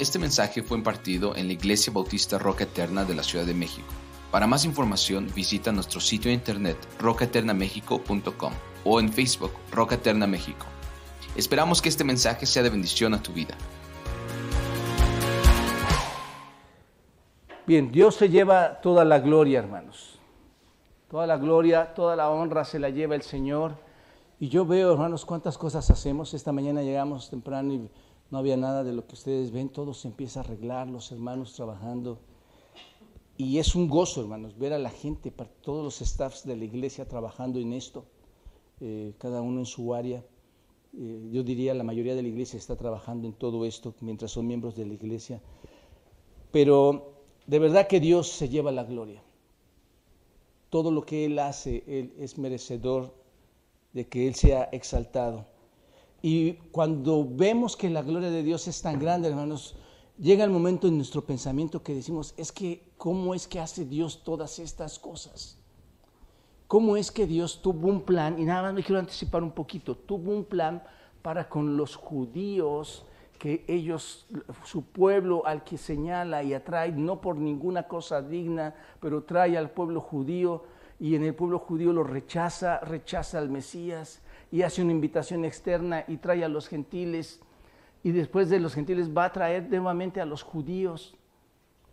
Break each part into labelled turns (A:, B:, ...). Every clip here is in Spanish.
A: Este mensaje fue impartido en la Iglesia Bautista Roca Eterna de la Ciudad de México. Para más información visita nuestro sitio de internet rocaeternamexico.com o en Facebook Roca Eterna México. Esperamos que este mensaje sea de bendición a tu vida.
B: Bien, Dios se lleva toda la gloria, hermanos. Toda la gloria, toda la honra se la lleva el Señor. Y yo veo, hermanos, cuántas cosas hacemos. Esta mañana llegamos temprano y no había nada de lo que ustedes ven, todo se empieza a arreglar, los hermanos trabajando. Y es un gozo, hermanos, ver a la gente, todos los staffs de la iglesia trabajando en esto, eh, cada uno en su área. Eh, yo diría la mayoría de la iglesia está trabajando en todo esto mientras son miembros de la iglesia. Pero de verdad que Dios se lleva la gloria. Todo lo que Él hace, Él es merecedor de que Él sea exaltado. Y cuando vemos que la gloria de Dios es tan grande, hermanos, llega el momento en nuestro pensamiento que decimos, es que, ¿cómo es que hace Dios todas estas cosas? ¿Cómo es que Dios tuvo un plan? Y nada más me quiero anticipar un poquito, tuvo un plan para con los judíos, que ellos, su pueblo al que señala y atrae, no por ninguna cosa digna, pero trae al pueblo judío y en el pueblo judío lo rechaza, rechaza al Mesías y hace una invitación externa y trae a los gentiles y después de los gentiles va a traer nuevamente a los judíos,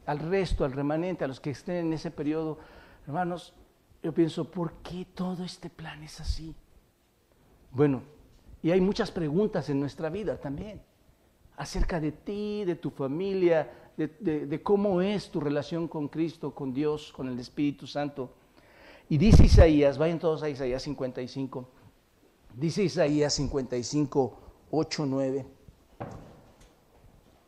B: al resto, al remanente, a los que estén en ese periodo. Hermanos, yo pienso, ¿por qué todo este plan es así? Bueno, y hay muchas preguntas en nuestra vida también, acerca de ti, de tu familia, de, de cómo es tu relación con Cristo, con Dios, con el Espíritu Santo. Y dice Isaías, vayan todos a Isaías 55, Dice Isaías 55, 8, 9.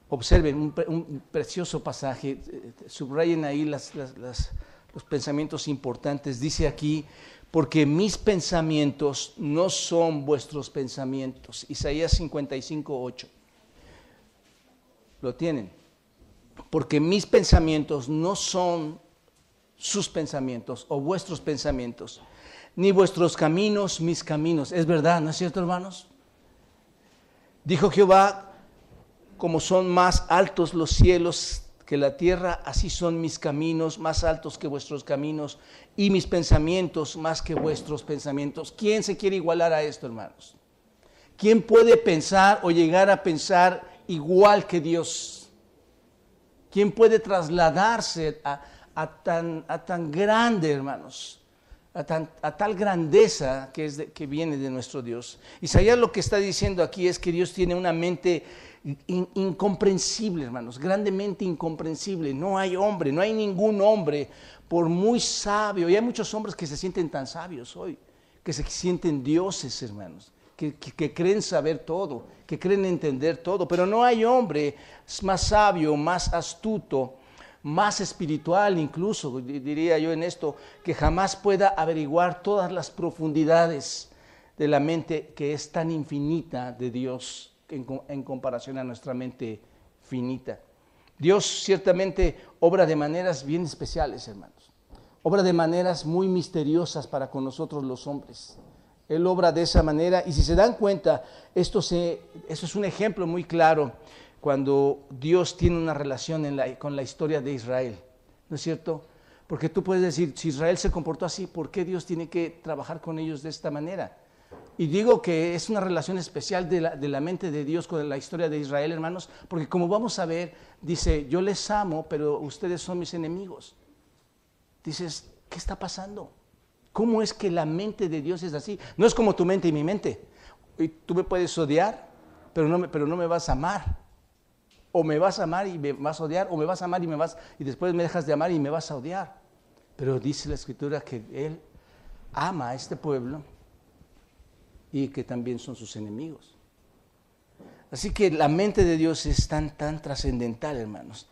B: Observen un, precioso pasaje, subrayen ahí los pensamientos importantes. Dice aquí, porque mis pensamientos no son vuestros pensamientos. Isaías 55, 8. Lo tienen. Porque mis pensamientos no son sus pensamientos o vuestros pensamientos ni vuestros caminos mis caminos. Es verdad, ¿no es cierto, hermanos? Dijo Jehová, como son más altos los cielos que la tierra, así son mis caminos más altos que vuestros caminos y mis pensamientos más que vuestros pensamientos. ¿Quién se quiere igualar a esto, hermanos? ¿Quién puede pensar o llegar a pensar igual que Dios? ¿Quién puede trasladarse a, tan, a tan grande, hermanos? A, tal grandeza que, es que viene de nuestro Dios. Isaías lo que está diciendo aquí es que Dios tiene una mente incomprensible, hermanos, grandemente incomprensible. No hay hombre, no hay ningún hombre, por muy sabio, y hay muchos hombres que se sienten tan sabios hoy, que se sienten dioses, hermanos. Que, que, creen saber todo, que creen entender todo, pero no hay hombre más sabio, más astuto, más espiritual incluso, diría yo en esto, que jamás pueda averiguar todas las profundidades de la mente que es tan infinita de Dios en, comparación a nuestra mente finita. Dios ciertamente obra de maneras bien especiales, hermanos. Obra de maneras muy misteriosas para con nosotros los hombres. Él obra de esa manera y si se dan cuenta, esto, se, esto es un ejemplo muy claro cuando Dios tiene una relación con la historia de Israel. ¿No es cierto? Porque tú puedes decir, si Israel se comportó así, ¿por qué Dios tiene que trabajar con ellos de esta manera? Y digo que es una relación especial de la, mente de Dios con la historia de Israel, hermanos, porque como vamos a ver, dice, yo les amo, pero ustedes son mis enemigos. Dices, ¿qué está pasando? ¿Cómo es que la mente de Dios es así? No es como tu mente y mi mente. Y tú me puedes odiar, pero no me, pero no me vas a amar. O me vas a amar y me vas a odiar, o me vas a amar y me vas y después me dejas de amar y me vas a odiar. Pero dice la escritura que él ama a este pueblo y que también son sus enemigos. Así que la mente de Dios es tan, tan trascendental, hermanos,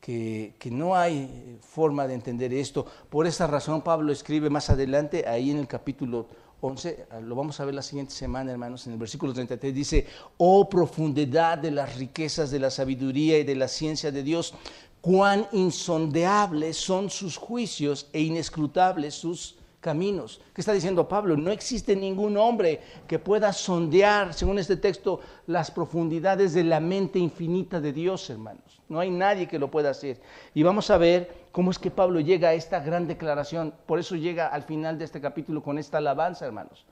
B: que, que, no hay forma de entender esto. Por esa razón Pablo escribe más adelante, ahí en el capítulo 11, lo vamos a ver la siguiente semana, hermanos, en el versículo 33 dice, oh profundidad de las riquezas de la sabiduría y de la ciencia de Dios, cuán insondeables son sus juicios e inescrutables sus caminos. ¿Qué está diciendo Pablo? No existe ningún hombre que pueda sondear, según este texto, las profundidades de la mente infinita de Dios, hermanos. No hay nadie que lo pueda hacer. Y vamos a ver cómo es que Pablo llega a esta gran declaración. Por eso llega al final de este capítulo con esta alabanza, hermanos.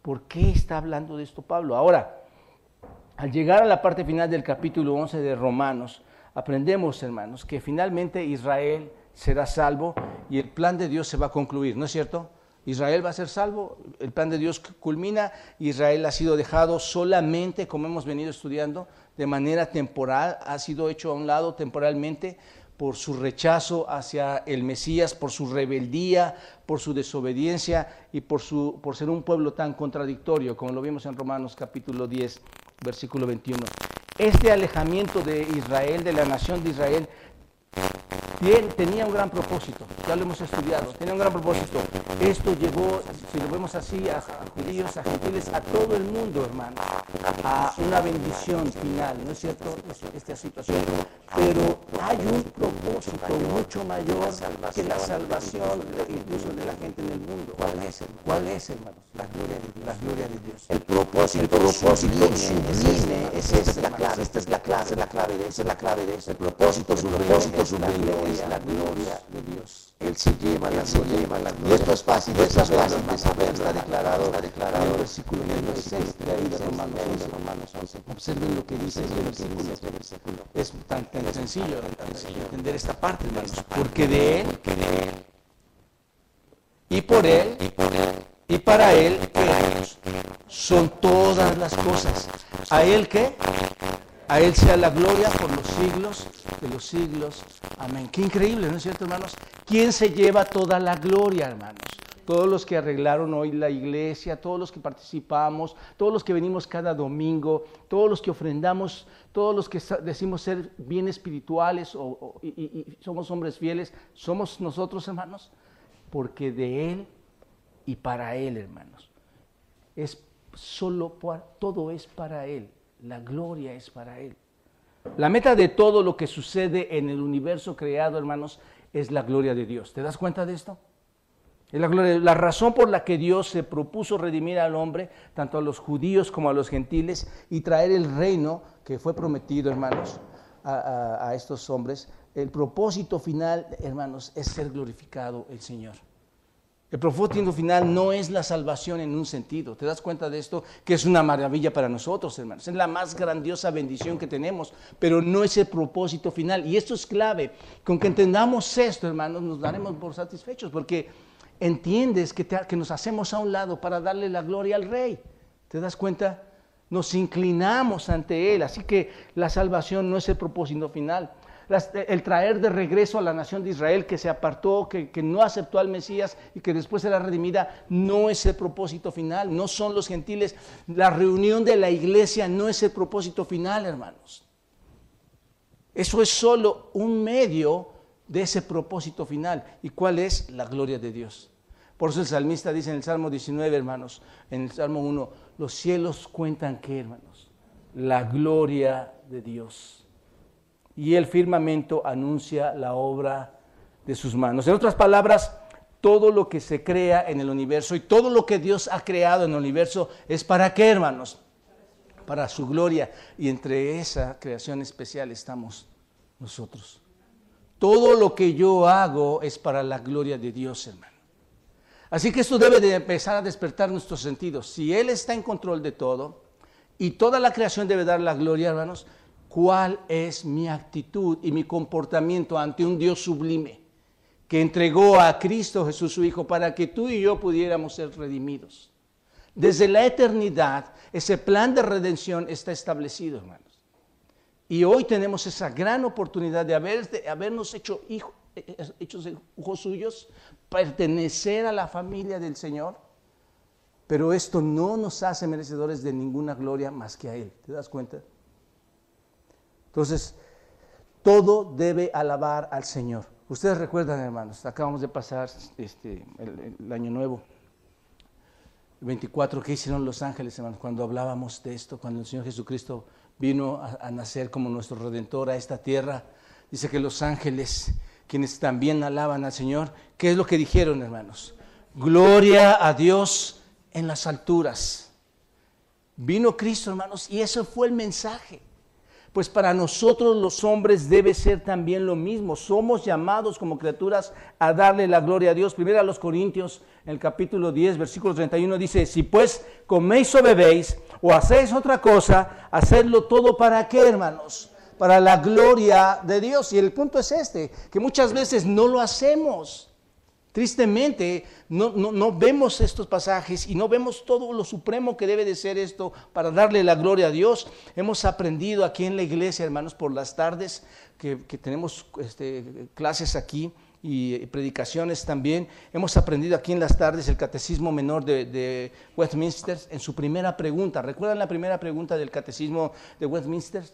B: ¿Por qué está hablando de esto Pablo? Ahora, al llegar a la parte final del capítulo 11 de Romanos, aprendemos, hermanos, que finalmente Israel será salvo y el plan de Dios se va a concluir, ¿no es cierto? Israel va a ser salvo, el plan de Dios culmina, Israel ha sido dejado solamente, como hemos venido estudiando, de manera temporal, ha sido hecho a un lado temporalmente por su rechazo hacia el Mesías, por su rebeldía, por su desobediencia y por, su, por ser un pueblo tan contradictorio, como lo vimos en Romanos capítulo 10, versículo 21. Este alejamiento de Israel, de la nación de Israel, Bien, tenía un gran propósito, ya lo hemos estudiado, tenía un gran propósito. Esto llegó, si lo vemos así, a judíos, a gentiles, a todo el mundo, hermano, a una bendición final, ¿no es cierto? Esta situación. Pero hay un propósito mucho mayor que la salvación incluso de la gente en el mundo. ¿Cuál es, ¿Cuál es hermanos? La gloria de Dios. La gloria de Dios.
C: El propósito, el propósito sublime, esa es la clave, esta es la clave, la clave de esa es la clave de ese propósito, su propósito sublime es la gloria de Dios. Él se lleva, Él se lleva la gloria. Y esto es fácil, esto es fácil de saber, está declarado, está declarado. En el versículo 6 de Romanos 11, Romanos 11. Observen lo que dice versículo. Este versículo.
B: Es tan, tan sencillo, entender esta parte, hermanos. Porque de Él, y por Él,
C: y por Él,
B: y para Él, son todas las cosas. ¿A Él qué? A Él sea la gloria por los siglos de los siglos. Amén. Qué increíble, ¿no es cierto, hermanos? ¿Quién se lleva toda la gloria, hermanos? Todos los que arreglaron hoy la iglesia, todos los que participamos, todos los que venimos cada domingo, todos los que ofrendamos, todos los que decimos ser bien espirituales o, y, somos hombres fieles, somos nosotros, hermanos, porque de Él y para Él, hermanos. Es solo, todo es para Él. La gloria es para Él. La meta de todo lo que sucede en el universo creado, hermanos, es la gloria de Dios. ¿Te das cuenta de esto? Es la, gloria, la razón por la que Dios se propuso redimir al hombre, tanto a los judíos como a los gentiles, y traer el reino que fue prometido, hermanos, a, a, a estos hombres. El propósito final, hermanos, es ser glorificado el Señor. El propósito final no es la salvación en un sentido. ¿Te das cuenta de esto? Que es una maravilla para nosotros, hermanos. Es la más grandiosa bendición que tenemos, pero no es el propósito final. Y esto es clave. Con que entendamos esto, hermanos, nos daremos por satisfechos, porque entiendes que, que nos hacemos a un lado para darle la gloria al Rey. ¿Te das cuenta? Nos inclinamos ante Él. Así que la salvación no es el propósito final el traer de regreso a la nación de Israel que se apartó, que, que, no aceptó al Mesías y que después será redimida, no es el propósito final, no son los gentiles. La reunión de la iglesia no es el propósito final, hermanos. Eso es solo un medio de ese propósito final. ¿Y cuál es? La gloria de Dios. Por eso el salmista dice en el Salmo 19, hermanos, en el Salmo 1, los cielos cuentan qué, hermanos? La gloria de Dios y el firmamento anuncia la obra de sus manos. En otras palabras, todo lo que se crea en el universo y todo lo que Dios ha creado en el universo es para qué, hermanos? Para su gloria. Y entre esa creación especial estamos nosotros. Todo lo que yo hago es para la gloria de Dios, hermano. Así que esto debe de empezar a despertar nuestros sentidos. Si Él está en control de todo y toda la creación debe dar la gloria, hermanos, cuál es mi actitud y mi comportamiento ante un Dios sublime que entregó a Cristo Jesús su Hijo para que tú y yo pudiéramos ser redimidos. Desde la eternidad, ese plan de redención está establecido, hermanos. Y hoy tenemos esa gran oportunidad de, haber, de habernos hecho hijos, hechos hijos suyos, pertenecer a la familia del Señor. Pero esto no nos hace merecedores de ninguna gloria más que a Él. ¿Te das cuenta? Entonces, todo debe alabar al Señor. Ustedes recuerdan, hermanos, acabamos de pasar este, el, año nuevo, el 24, ¿qué hicieron los ángeles, hermanos? Cuando hablábamos de esto, cuando el Señor Jesucristo vino a, a nacer como nuestro redentor a esta tierra, dice que los ángeles, quienes también alaban al Señor, ¿qué es lo que dijeron, hermanos? Gloria a Dios en las alturas. Vino Cristo, hermanos, y ese fue el mensaje. Pues para nosotros los hombres debe ser también lo mismo. Somos llamados como criaturas a darle la gloria a Dios. Primero a los Corintios, en el capítulo 10, versículo 31 dice, si pues coméis o bebéis o hacéis otra cosa, hacedlo todo para qué, hermanos? Para la gloria de Dios. Y el punto es este, que muchas veces no lo hacemos. Tristemente, no, vemos estos pasajes y no vemos todo lo supremo que debe de ser esto para darle la gloria a Dios. Hemos aprendido aquí en la iglesia, hermanos, por las tardes que, tenemos este, clases aquí y predicaciones también. Hemos aprendido aquí en las tardes el catecismo menor de, de, Westminster en su primera pregunta. ¿Recuerdan la primera pregunta del catecismo de Westminster?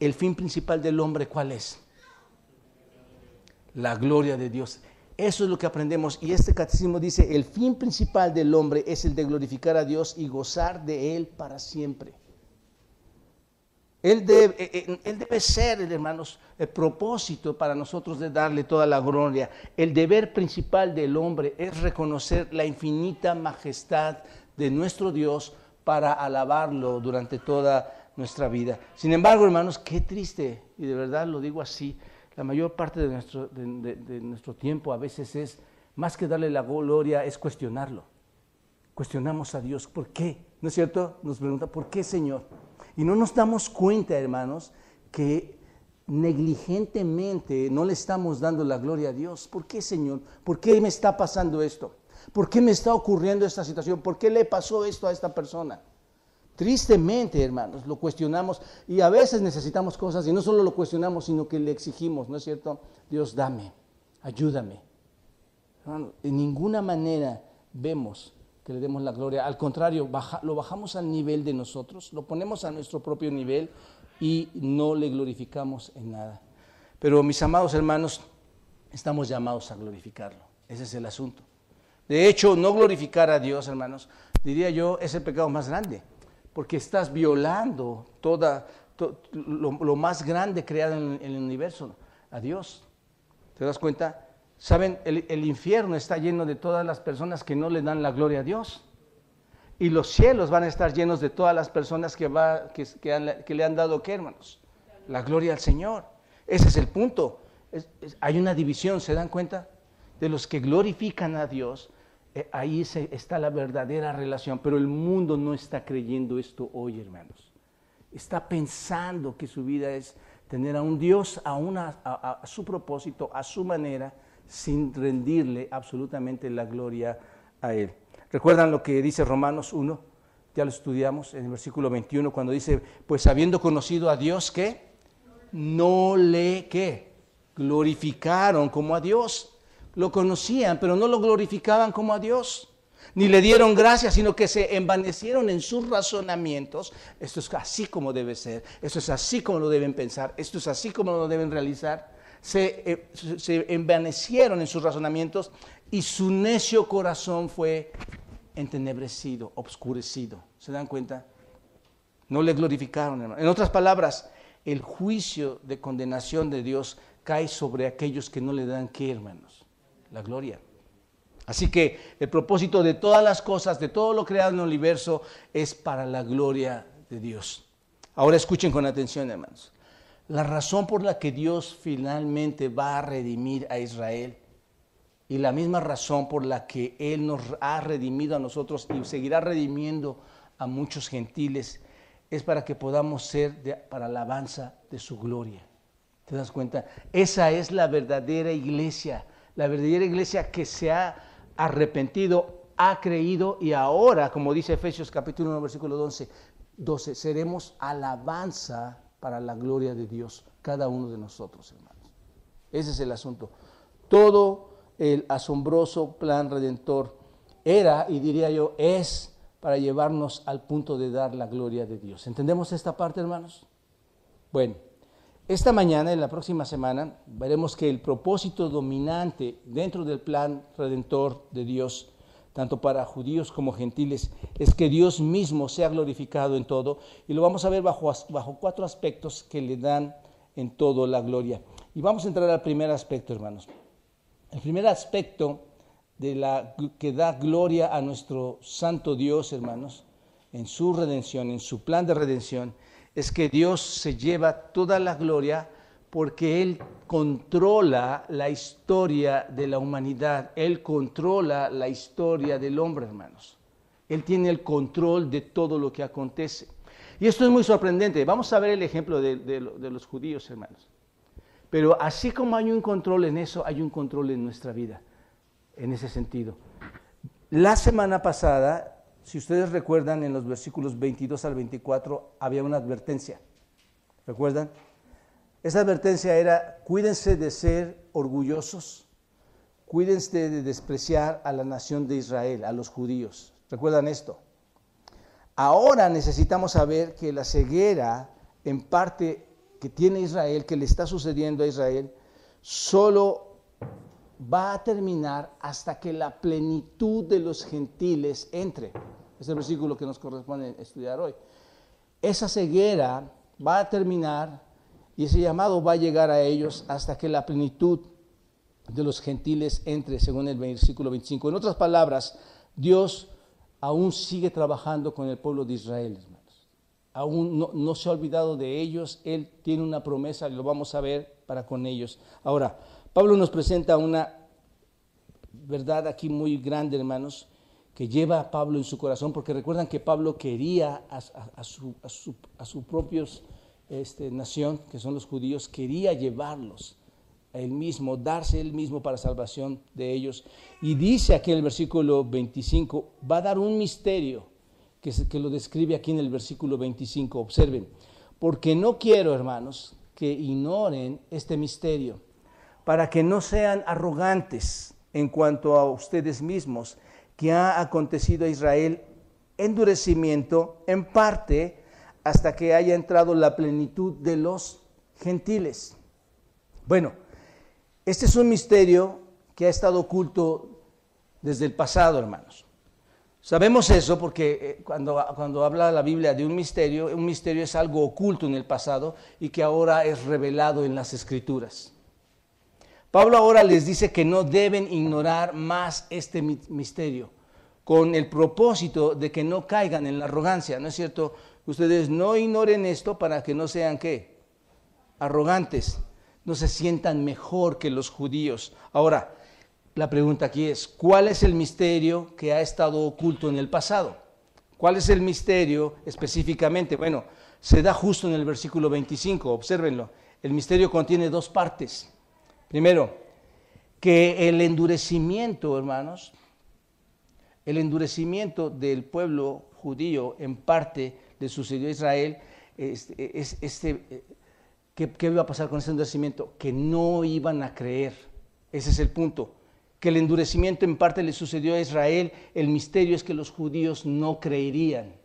B: El fin principal del hombre, ¿cuál es? La gloria de Dios. Eso es lo que aprendemos. Y este catecismo dice, el fin principal del hombre es el de glorificar a Dios y gozar de Él para siempre. Él debe, eh, eh, ser, hermanos, el propósito para nosotros de darle toda la gloria. El deber principal del hombre es reconocer la infinita majestad de nuestro Dios para alabarlo durante toda nuestra vida. Sin embargo, hermanos, qué triste, y de verdad lo digo así, la mayor parte de nuestro, de, nuestro tiempo a veces es, más que darle la gloria, es cuestionarlo. Cuestionamos a Dios, ¿por qué? ¿No es cierto? Nos pregunta, ¿por qué Señor? Y no nos damos cuenta, hermanos, que negligentemente no le estamos dando la gloria a Dios. ¿Por qué, Señor? ¿Por qué me está pasando esto? ¿Por qué me está ocurriendo esta situación? ¿Por qué le pasó esto a esta persona? Tristemente, hermanos, lo cuestionamos y a veces necesitamos cosas y no solo lo cuestionamos, sino que le exigimos, ¿no es cierto? Dios, dame, ayúdame. en ninguna manera vemos que le demos la gloria. Al contrario, lo bajamos al nivel de nosotros, lo ponemos a nuestro propio nivel y no le glorificamos en nada. Pero mis amados hermanos, estamos llamados a glorificarlo. Ese es el asunto. De hecho, no glorificar a Dios, hermanos, diría yo, es el pecado más grande porque estás violando toda, lo, más grande creado en, el universo, a Dios. ¿Te das cuenta? Saben, el, infierno está lleno de todas las personas que no le dan la gloria a Dios. Y los cielos van a estar llenos de todas las personas que, va, que, le han dado, ¿qué hermanos? La gloria al Señor. Ese es el punto. hay una división, ¿se dan cuenta? De los que glorifican a Dios eh, ahí está la verdadera relación, pero el mundo no está creyendo esto hoy, hermanos. Está pensando que su vida es tener a un Dios a, una, a, su propósito, a su manera, sin rendirle absolutamente la gloria a Él. ¿Recuerdan lo que dice Romanos 1? Ya lo estudiamos en el versículo 21 cuando dice, pues habiendo conocido a Dios, ¿qué? No le, ¿qué? Glorificaron como a Dios lo conocían, pero no lo glorificaban como a Dios, ni le dieron gracias, sino que se envanecieron en sus razonamientos. Esto es así como debe ser, esto es así como lo deben pensar, esto es así como lo deben realizar. Se, eh, envanecieron en sus razonamientos y su necio corazón fue entenebrecido, obscurecido. ¿Se dan cuenta? No le glorificaron, En otras palabras, el juicio de condenación de Dios cae sobre aquellos que no le dan qué, hermanos la gloria. Así que el propósito de todas las cosas, de todo lo creado en el universo, es para la gloria de Dios. Ahora escuchen con atención, hermanos. La razón por la que Dios finalmente va a redimir a Israel y la misma razón por la que Él nos ha redimido a nosotros y seguirá redimiendo a muchos gentiles es para que podamos ser para alabanza de su gloria. ¿Te das cuenta? Esa es la verdadera iglesia la verdadera iglesia que se ha arrepentido, ha creído y ahora, como dice Efesios capítulo 1, versículo 12, 12, seremos alabanza para la gloria de Dios, cada uno de nosotros, hermanos. Ese es el asunto. Todo el asombroso plan redentor era, y diría yo, es para llevarnos al punto de dar la gloria de Dios. ¿Entendemos esta parte, hermanos? Bueno, esta mañana, en la próxima semana, veremos que el propósito dominante dentro del plan redentor de Dios, tanto para judíos como gentiles, es que Dios mismo sea glorificado en todo. Y lo vamos a ver bajo, bajo cuatro aspectos que le dan en todo la gloria. Y vamos a entrar al primer aspecto, hermanos. El primer aspecto de la, que da gloria a nuestro santo Dios, hermanos, en su redención, en su plan de redención, es que Dios se lleva toda la gloria porque Él controla la historia de la humanidad, Él controla la historia del hombre, hermanos. Él tiene el control de todo lo que acontece. Y esto es muy sorprendente. Vamos a ver el ejemplo de, de los judíos, hermanos. Pero así como hay un control en eso, hay un control en nuestra vida, en ese sentido. La semana pasada, si ustedes recuerdan, en los versículos 22 al 24 había una advertencia. ¿Recuerdan? Esa advertencia era, cuídense de ser orgullosos, cuídense de despreciar a la nación de Israel, a los judíos. ¿Recuerdan esto? Ahora necesitamos saber que la ceguera en parte que tiene Israel, que le está sucediendo a Israel, solo va a terminar hasta que la plenitud de los gentiles entre. Es el versículo que nos corresponde estudiar hoy. Esa ceguera va a terminar y ese llamado va a llegar a ellos hasta que la plenitud de los gentiles entre, según el versículo 25. En otras palabras, Dios aún sigue trabajando con el pueblo de Israel, hermanos. Aún no, se ha olvidado de ellos. Él tiene una promesa, y lo vamos a ver para con ellos. Ahora, Pablo nos presenta una verdad aquí muy grande, hermanos, que lleva a Pablo en su corazón, porque recuerdan que Pablo quería a, a, su, a sus propios este, nación, que son los judíos, quería llevarlos a él mismo, darse él mismo para salvación de ellos. Y dice aquí en el versículo 25, va a dar un misterio que, que lo describe aquí en el versículo 25. Observen, porque no quiero, hermanos, que ignoren este misterio, para que no sean arrogantes en cuanto a ustedes mismos, que ha acontecido a Israel endurecimiento en parte hasta que haya entrado la plenitud de los gentiles. Bueno, este es un misterio que ha estado oculto desde el pasado, hermanos. Sabemos eso porque eh, cuando, cuando habla la Biblia de un misterio, un misterio es algo oculto en el pasado y que ahora es revelado en las escrituras. Pablo ahora les dice que no deben ignorar más este misterio, con el propósito de que no caigan en la arrogancia, ¿no es cierto? Ustedes no ignoren esto para que no sean qué? Arrogantes, no se sientan mejor que los judíos. Ahora, la pregunta aquí es, ¿cuál es el misterio que ha estado oculto en el pasado? ¿Cuál es el misterio específicamente? Bueno, se da justo en el versículo 25, obsérvenlo. El misterio contiene dos partes. Primero, que el endurecimiento, hermanos, el endurecimiento del pueblo judío en parte le sucedió a Israel, este, este, ¿qué, ¿qué iba a pasar con ese endurecimiento? Que no iban a creer. Ese es el punto. Que el endurecimiento en parte le sucedió a Israel, el misterio es que los judíos no creerían.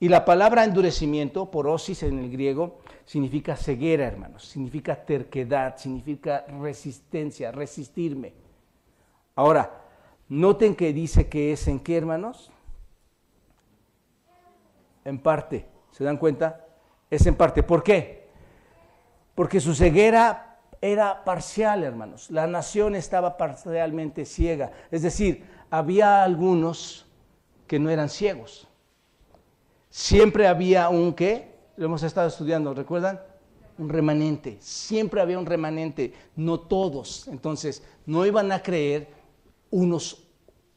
B: Y la palabra endurecimiento, porosis en el griego, significa ceguera, hermanos, significa terquedad, significa resistencia, resistirme. Ahora, noten que dice que es en qué, hermanos? en parte. ¿Se dan cuenta? Es en parte. ¿Por qué? Porque su ceguera era parcial, hermanos. La nación estaba parcialmente ciega. Es decir, había algunos que no eran ciegos. Siempre había un qué? Lo hemos estado estudiando, ¿recuerdan? Un remanente. Siempre había un remanente, no todos. Entonces, no iban a creer, unos,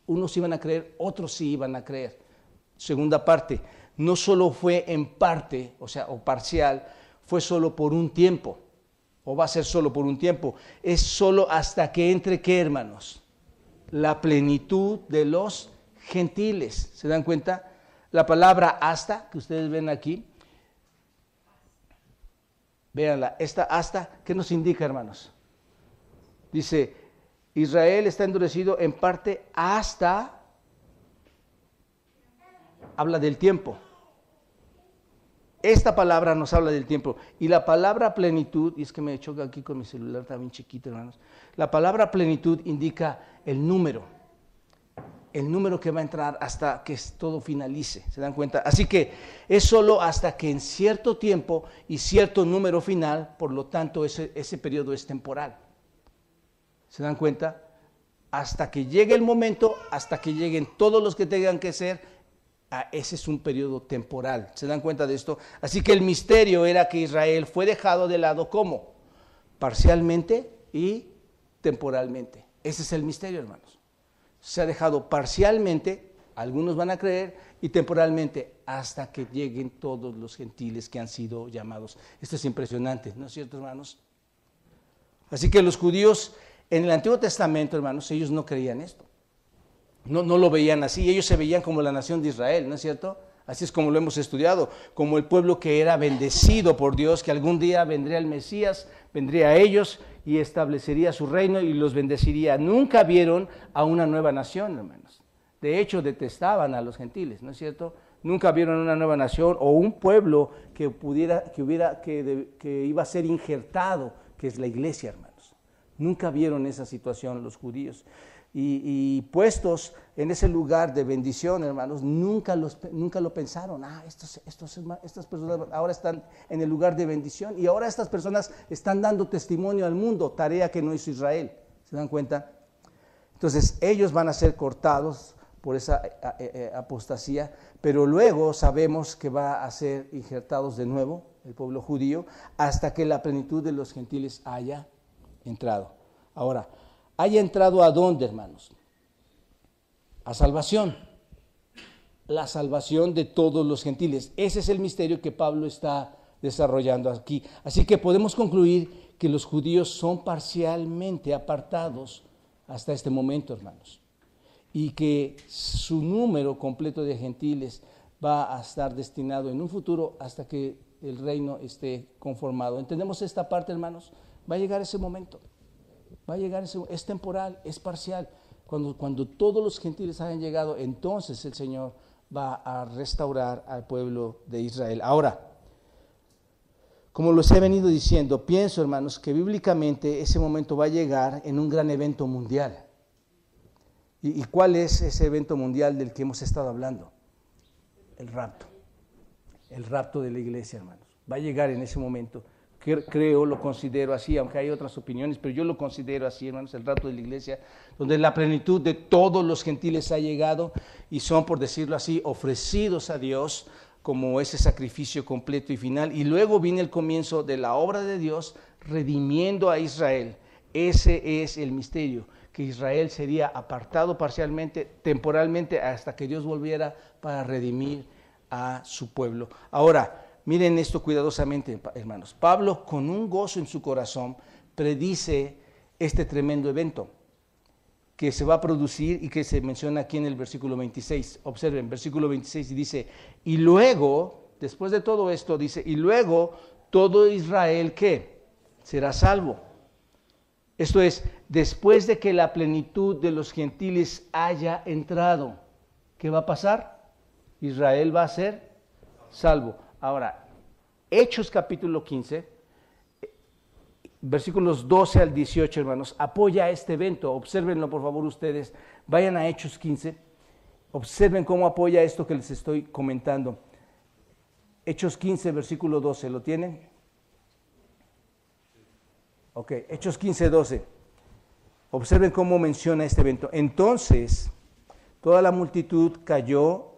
B: unos iban a creer, otros sí iban a creer. Segunda parte, no solo fue en parte, o sea, o parcial, fue solo por un tiempo, o va a ser solo por un tiempo, es solo hasta que entre, ¿qué hermanos? La plenitud de los gentiles. ¿Se dan cuenta? La palabra hasta, que ustedes ven aquí, véanla, esta hasta, ¿qué nos indica, hermanos? Dice, Israel está endurecido en parte hasta habla del tiempo. Esta palabra nos habla del tiempo. Y la palabra plenitud, y es que me choca aquí con mi celular, bien chiquito, hermanos. La palabra plenitud indica el número. El número que va a entrar hasta que todo finalice. ¿Se dan cuenta? Así que es solo hasta que en cierto tiempo y cierto número final, por lo tanto, ese, ese periodo es temporal. ¿Se dan cuenta? hasta que llegue el momento, hasta que lleguen todos los que tengan que ser, ah, ese es un periodo temporal. ¿Se dan cuenta de esto? Así que el misterio era que Israel fue dejado de lado ¿cómo? Parcialmente y temporalmente. Ese es el misterio, hermanos. Se ha dejado parcialmente, algunos van a creer, y temporalmente, hasta que lleguen todos los gentiles que han sido llamados. Esto es impresionante, ¿no es cierto, hermanos? Así que los judíos en el Antiguo Testamento, hermanos, ellos no creían esto. No, no lo veían así, ellos se veían como la nación de Israel, ¿no es cierto? Así es como lo hemos estudiado, como el pueblo que era bendecido por Dios, que algún día vendría el Mesías, vendría a ellos y establecería su reino y los bendeciría. Nunca vieron a una nueva nación, hermanos. De hecho, detestaban a los gentiles, ¿no es cierto? Nunca vieron una nueva nación o un pueblo que pudiera, que hubiera, que, que iba a ser injertado, que es la iglesia, hermanos. Nunca vieron esa situación los judíos y, puestos en ese lugar de bendición, hermanos, nunca, los, nunca lo pensaron. Ah, estos, estos, estas personas ahora están en el lugar de bendición y ahora estas personas están dando testimonio al mundo, tarea que no hizo Israel. ¿Se dan cuenta? Entonces, ellos van a ser cortados por esa eh, eh, eh, apostasía, pero luego sabemos que va a ser injertados de nuevo el pueblo judío hasta que la plenitud de los gentiles haya entrado. Ahora, haya entrado a dónde, hermanos? A salvación. La salvación de todos los gentiles. Ese es el misterio que Pablo está desarrollando aquí. Así que podemos concluir que los judíos son parcialmente apartados hasta este momento, hermanos. Y que su número completo de gentiles va a estar destinado en un futuro hasta que el reino esté conformado. ¿Entendemos esta parte, hermanos? Va a llegar ese momento. Va a llegar, es temporal, es parcial. Cuando, cuando todos los gentiles hayan llegado, entonces el Señor va a restaurar al pueblo de Israel. Ahora, como los he venido diciendo, pienso, hermanos, que bíblicamente ese momento va a llegar en un gran evento mundial. ¿Y, cuál es ese evento mundial del que hemos estado hablando? El rapto. El rapto de la iglesia, hermanos. Va a llegar en ese momento creo, lo considero así, aunque hay otras opiniones, pero yo lo considero así, hermanos, el rato de la iglesia, donde la plenitud de todos los gentiles ha llegado y son, por decirlo así, ofrecidos a Dios como ese sacrificio completo y final. Y luego viene el comienzo de la obra de Dios redimiendo a Israel. Ese es el misterio, que Israel sería apartado parcialmente, temporalmente, hasta que Dios volviera para redimir a su pueblo. Ahora, Miren esto cuidadosamente, hermanos. Pablo, con un gozo en su corazón, predice este tremendo evento que se va a producir y que se menciona aquí en el versículo 26. Observen, versículo 26 y dice, y luego, después de todo esto, dice, y luego todo Israel, ¿qué? Será salvo. Esto es, después de que la plenitud de los gentiles haya entrado, ¿qué va a pasar? Israel va a ser salvo. Ahora, Hechos capítulo 15, versículos 12 al 18, hermanos, apoya este evento. Obsérvenlo, por favor, ustedes. Vayan a Hechos 15. Observen cómo apoya esto que les estoy comentando. Hechos 15, versículo 12, ¿lo tienen? Ok, Hechos 15, 12. Observen cómo menciona este evento. Entonces, toda la multitud cayó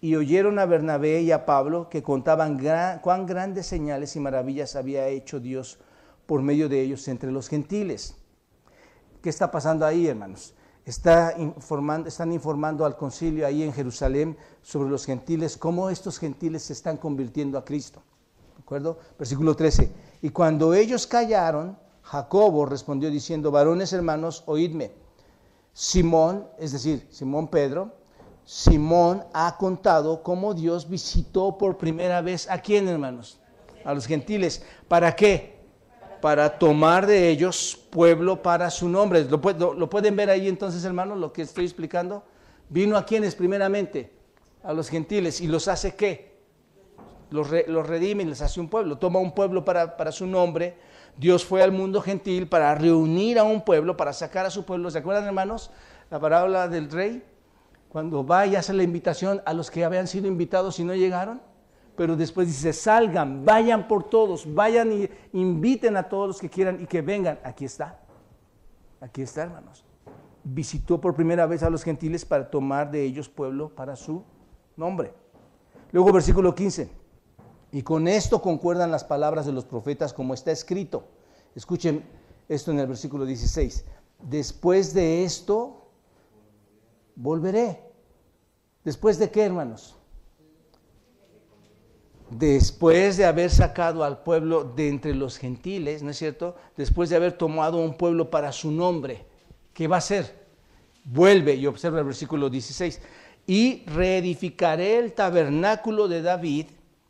B: y oyeron a Bernabé y a Pablo que contaban cuán grandes señales y maravillas había hecho Dios por medio de ellos entre los gentiles. ¿Qué está pasando ahí, hermanos? Está informando, están informando al concilio ahí en Jerusalén sobre los gentiles, cómo estos gentiles se están convirtiendo a Cristo. ¿De acuerdo? Versículo 13. Y cuando ellos callaron, Jacobo respondió diciendo, varones hermanos, oídme. Simón, es decir, Simón Pedro, Simón ha contado cómo Dios visitó por primera vez a quién, hermanos? A los gentiles. ¿Para qué? Para tomar de ellos pueblo para su nombre. ¿Lo, pueden ver ahí entonces, hermanos, lo que estoy explicando? Vino a quienes primeramente? A los gentiles. ¿Y los hace qué? Los, redime y les hace un pueblo. Toma un pueblo para, para su nombre. Dios fue al mundo gentil para reunir a un pueblo, para sacar a su pueblo. ¿Se acuerdan, hermanos? La parábola del rey cuando va y hace la invitación a los que habían sido invitados y no llegaron, pero después dice, salgan, vayan por todos, vayan y inviten a todos los que quieran y que vengan. Aquí está, aquí está, hermanos. visitó por primera vez a los gentiles para tomar de ellos pueblo para su nombre. Luego versículo 15. Y con esto concuerdan las palabras de los profetas como está escrito. Escuchen esto en el versículo 16. Después de esto, volveré. ¿Después de qué, hermanos? Después de haber sacado al pueblo de entre los gentiles, ¿no es cierto? Después de haber tomado un pueblo para su nombre, ¿qué va a hacer? Vuelve y observa el versículo 16. Y reedificaré el tabernáculo de David,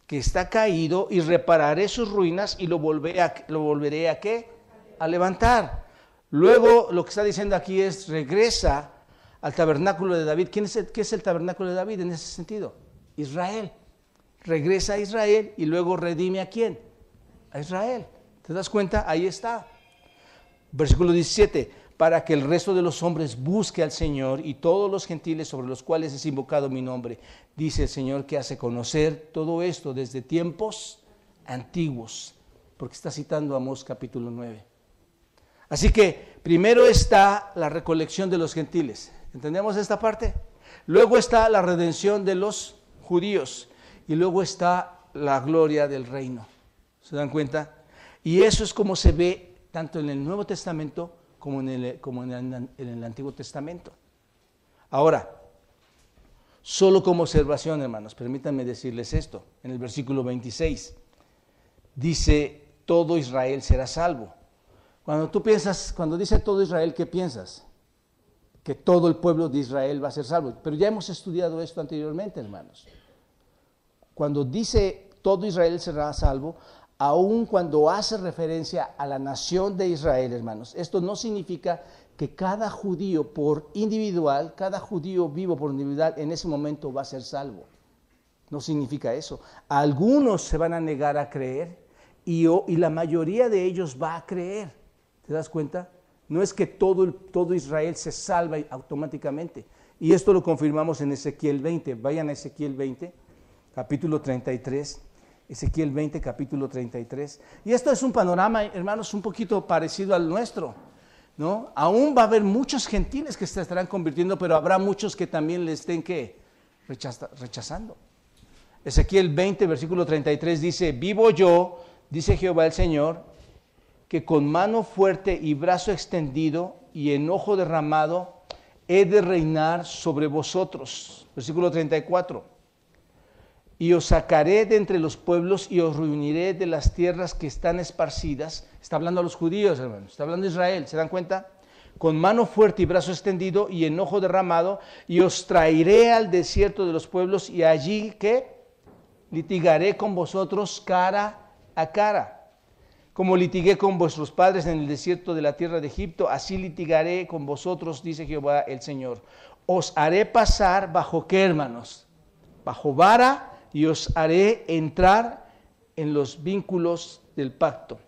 B: que está caído, y repararé sus ruinas y lo volveré a, lo volveré a qué? A levantar. Luego lo que está diciendo aquí es, regresa al tabernáculo de David. ¿Quién es el, ¿Qué es el tabernáculo de David en ese sentido? Israel. Regresa a Israel y luego redime a quién? A Israel. ¿Te das cuenta? Ahí está. Versículo 17. Para que el resto de los hombres busque al Señor y todos los gentiles sobre los cuales es invocado mi nombre. Dice el Señor que hace conocer todo esto desde tiempos antiguos. Porque está citando Amós capítulo 9. Así que primero está la recolección de los gentiles. ¿Entendemos esta parte? Luego está la redención de los judíos y luego está la gloria del reino. ¿Se dan cuenta? Y eso es como se ve tanto en el Nuevo Testamento como en el, en el Antiguo Testamento. Ahora, solo como observación, hermanos, permítanme decirles esto. En el versículo 26 dice, todo Israel será salvo. Cuando tú piensas, cuando dice todo Israel, ¿qué piensas? Que todo el pueblo de Israel va a ser salvo. Pero ya hemos estudiado esto anteriormente, hermanos. Cuando dice todo Israel será salvo, aun cuando hace referencia a la nación de Israel, hermanos, esto no significa que cada judío por individual, cada judío vivo por individual en ese momento va a ser salvo. No significa eso. Algunos se van a negar a creer y, y la mayoría de ellos va a creer. ¿Te das cuenta? No es que todo, todo Israel se salva automáticamente. Y esto lo confirmamos en Ezequiel 20. Vayan a Ezequiel 20, capítulo 33. Ezequiel 20, capítulo 33. Y esto es un panorama, hermanos, un poquito parecido al nuestro. ¿no? Aún va a haber muchos gentiles que se estarán convirtiendo, pero habrá muchos que también le estén que rechazando. Ezequiel 20, versículo 33 dice, vivo yo, dice Jehová el Señor, que con mano fuerte y brazo extendido y enojo derramado he de reinar sobre vosotros. Versículo 34. Y os sacaré de entre los pueblos y os reuniré de las tierras que están esparcidas. Está hablando a los judíos, hermanos. Está hablando de Israel. ¿Se dan cuenta? Con mano fuerte y brazo extendido y enojo derramado. Y os traeré al desierto de los pueblos y allí que litigaré con vosotros cara a cara como litigué con vuestros padres en el desierto de la tierra de Egipto, así litigaré con vosotros, dice Jehová el Señor. Os haré pasar bajo qué, hermanos? Bajo vara y os haré entrar en los vínculos del pacto.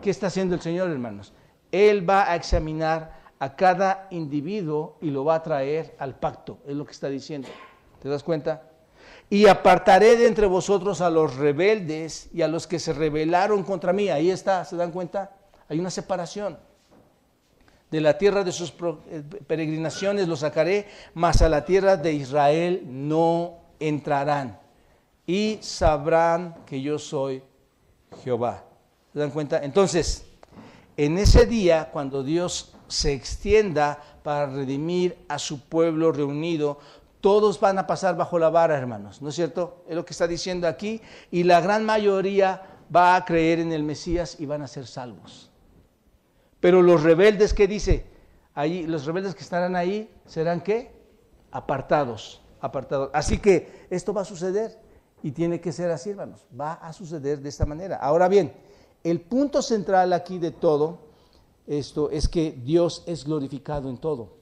B: ¿Qué está haciendo el Señor, hermanos? Él va a examinar a cada individuo y lo va a traer al pacto, es lo que está diciendo. ¿Te das cuenta? Y apartaré de entre vosotros a los rebeldes y a los que se rebelaron contra mí. Ahí está, ¿se dan cuenta? Hay una separación. De la tierra de sus eh, peregrinaciones los sacaré, mas a la tierra de Israel no entrarán. Y sabrán que yo soy Jehová. ¿Se dan cuenta? Entonces, en ese día, cuando Dios se extienda para redimir a su pueblo reunido, todos van a pasar bajo la vara, hermanos, ¿no es cierto? Es lo que está diciendo aquí. Y la gran mayoría va a creer en el Mesías y van a ser salvos. Pero los rebeldes, ¿qué dice? Allí, los rebeldes que estarán ahí serán qué? Apartados, apartados. Así que esto va a suceder y tiene que ser así, hermanos. Va a suceder de esta manera. Ahora bien, el punto central aquí de todo esto es que Dios es glorificado en todo.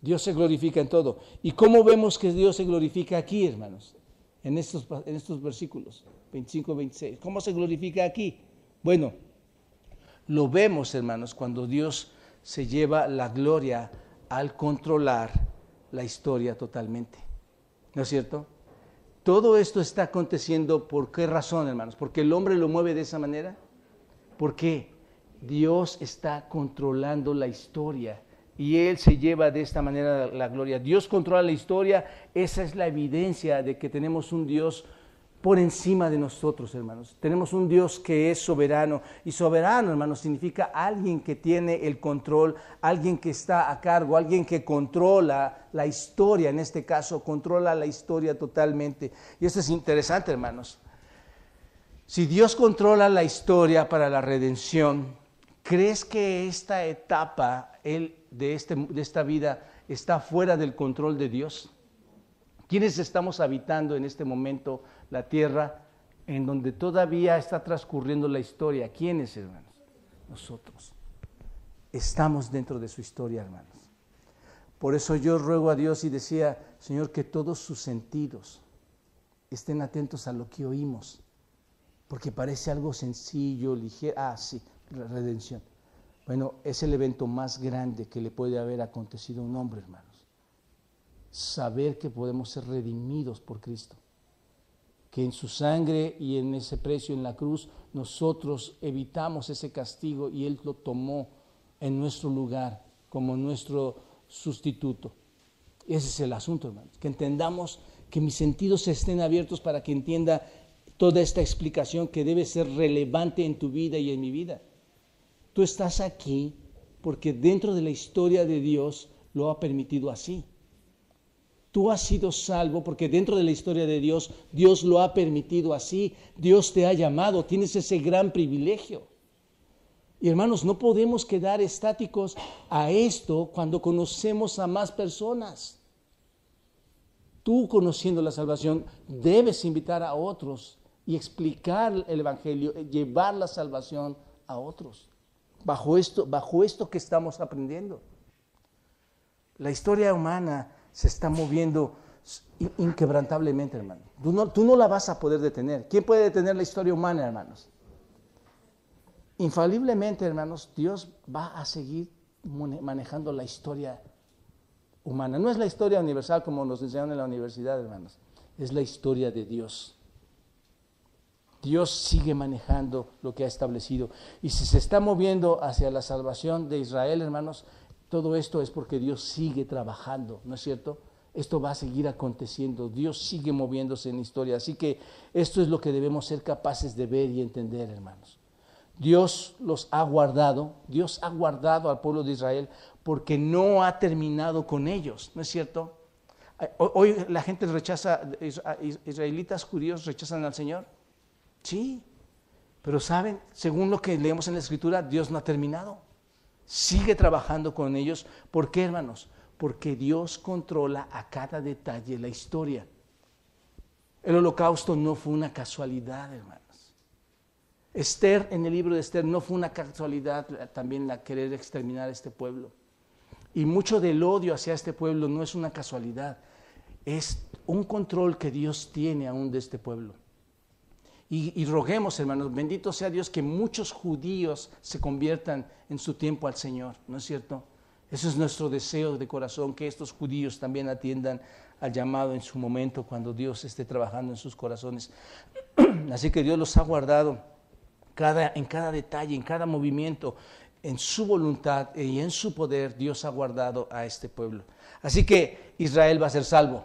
B: Dios se glorifica en todo. ¿Y cómo vemos que Dios se glorifica aquí, hermanos? En estos, en estos versículos 25 26. ¿Cómo se glorifica aquí? Bueno, lo vemos, hermanos, cuando Dios se lleva la gloria al controlar la historia totalmente. ¿No es cierto? Todo esto está aconteciendo por qué razón, hermanos? Porque el hombre lo mueve de esa manera. ¿Por qué? Dios está controlando la historia y Él se lleva de esta manera la gloria. Dios controla la historia, esa es la evidencia de que tenemos un Dios por encima de nosotros, hermanos. Tenemos un Dios que es soberano. Y soberano, hermanos, significa alguien que tiene el control, alguien que está a cargo, alguien que controla la historia, en este caso, controla la historia totalmente. Y esto es interesante, hermanos. Si Dios controla la historia para la redención, ¿crees que esta etapa de, este, de esta vida está fuera del control de Dios? ¿Quiénes estamos habitando en este momento la tierra en donde todavía está transcurriendo la historia? ¿Quiénes, hermanos? Nosotros. Estamos dentro de su historia, hermanos. Por eso yo ruego a Dios y decía, Señor, que todos sus sentidos estén atentos a lo que oímos, porque parece algo sencillo, ligero. Ah, sí, redención. Bueno, es el evento más grande que le puede haber acontecido a un hombre, hermanos. Saber que podemos ser redimidos por Cristo. Que en su sangre y en ese precio en la cruz nosotros evitamos ese castigo y Él lo tomó en nuestro lugar como nuestro sustituto. Ese es el asunto, hermanos. Que entendamos que mis sentidos estén abiertos para que entienda toda esta explicación que debe ser relevante en tu vida y en mi vida. Tú estás aquí porque dentro de la historia de Dios lo ha permitido así. Tú has sido salvo porque dentro de la historia de Dios Dios lo ha permitido así. Dios te ha llamado, tienes ese gran privilegio. Y hermanos, no podemos quedar estáticos a esto cuando conocemos a más personas. Tú conociendo la salvación debes invitar a otros y explicar el Evangelio, llevar la salvación a otros bajo esto, bajo esto que estamos aprendiendo. La historia humana se está moviendo inquebrantablemente, hermano. Tú no, tú no la vas a poder detener. ¿Quién puede detener la historia humana, hermanos? Infaliblemente, hermanos, Dios va a seguir manejando la historia humana. No es la historia universal como nos enseñaron en la universidad, hermanos. Es la historia de Dios. Dios sigue manejando lo que ha establecido. Y si se está moviendo hacia la salvación de Israel, hermanos, todo esto es porque Dios sigue trabajando, ¿no es cierto? Esto va a seguir aconteciendo, Dios sigue moviéndose en historia. Así que esto es lo que debemos ser capaces de ver y entender, hermanos. Dios los ha guardado, Dios ha guardado al pueblo de Israel porque no ha terminado con ellos, ¿no es cierto? Hoy la gente rechaza, israelitas judíos rechazan al Señor. Sí, pero saben, según lo que leemos en la Escritura, Dios no ha terminado. Sigue trabajando con ellos. ¿Por qué, hermanos? Porque Dios controla a cada detalle la historia. El holocausto no fue una casualidad, hermanos. Esther, en el libro de Esther, no fue una casualidad también la querer exterminar a este pueblo. Y mucho del odio hacia este pueblo no es una casualidad, es un control que Dios tiene aún de este pueblo. Y, roguemos, hermanos, bendito sea Dios que muchos judíos se conviertan en su tiempo al Señor, ¿no es cierto? Eso es nuestro deseo de corazón, que estos judíos también atiendan al llamado en su momento cuando Dios esté trabajando en sus corazones. Así que Dios los ha guardado en cada detalle, en cada movimiento, en su voluntad y en su poder, Dios ha guardado a este pueblo. Así que Israel va a ser salvo.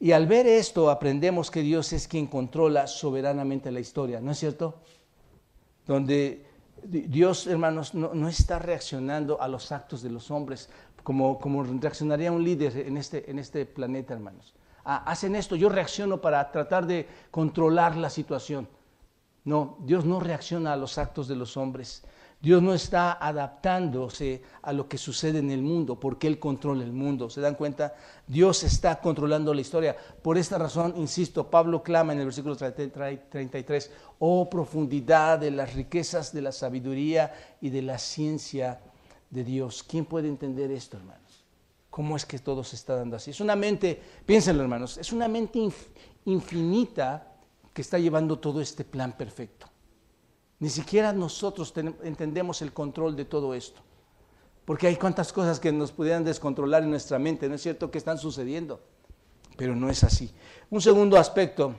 B: Y al ver esto aprendemos que Dios es quien controla soberanamente la historia, ¿no es cierto? Donde Dios, hermanos, no, está reaccionando a los actos de los hombres como, reaccionaría un líder en este, este planeta, hermanos. Ah, hacen esto, yo reacciono para tratar de controlar la situación. No, Dios no reacciona a los actos de los hombres. Dios no está adaptándose a lo que sucede en el mundo porque Él controla el mundo. ¿Se dan cuenta? Dios está controlando la historia. Por esta razón, insisto, Pablo clama en el versículo 33, oh profundidad de las riquezas de la sabiduría y de la ciencia de Dios. ¿Quién puede entender esto, hermanos? ¿Cómo es que todo se está dando así? Es una mente, piénsenlo hermanos, es una mente infinita que está llevando todo este plan perfecto. Ni siquiera nosotros entendemos el control de todo esto. Porque hay cuantas cosas que nos pudieran descontrolar en nuestra mente, ¿no es cierto? Que están sucediendo. Pero no es así. Un segundo aspecto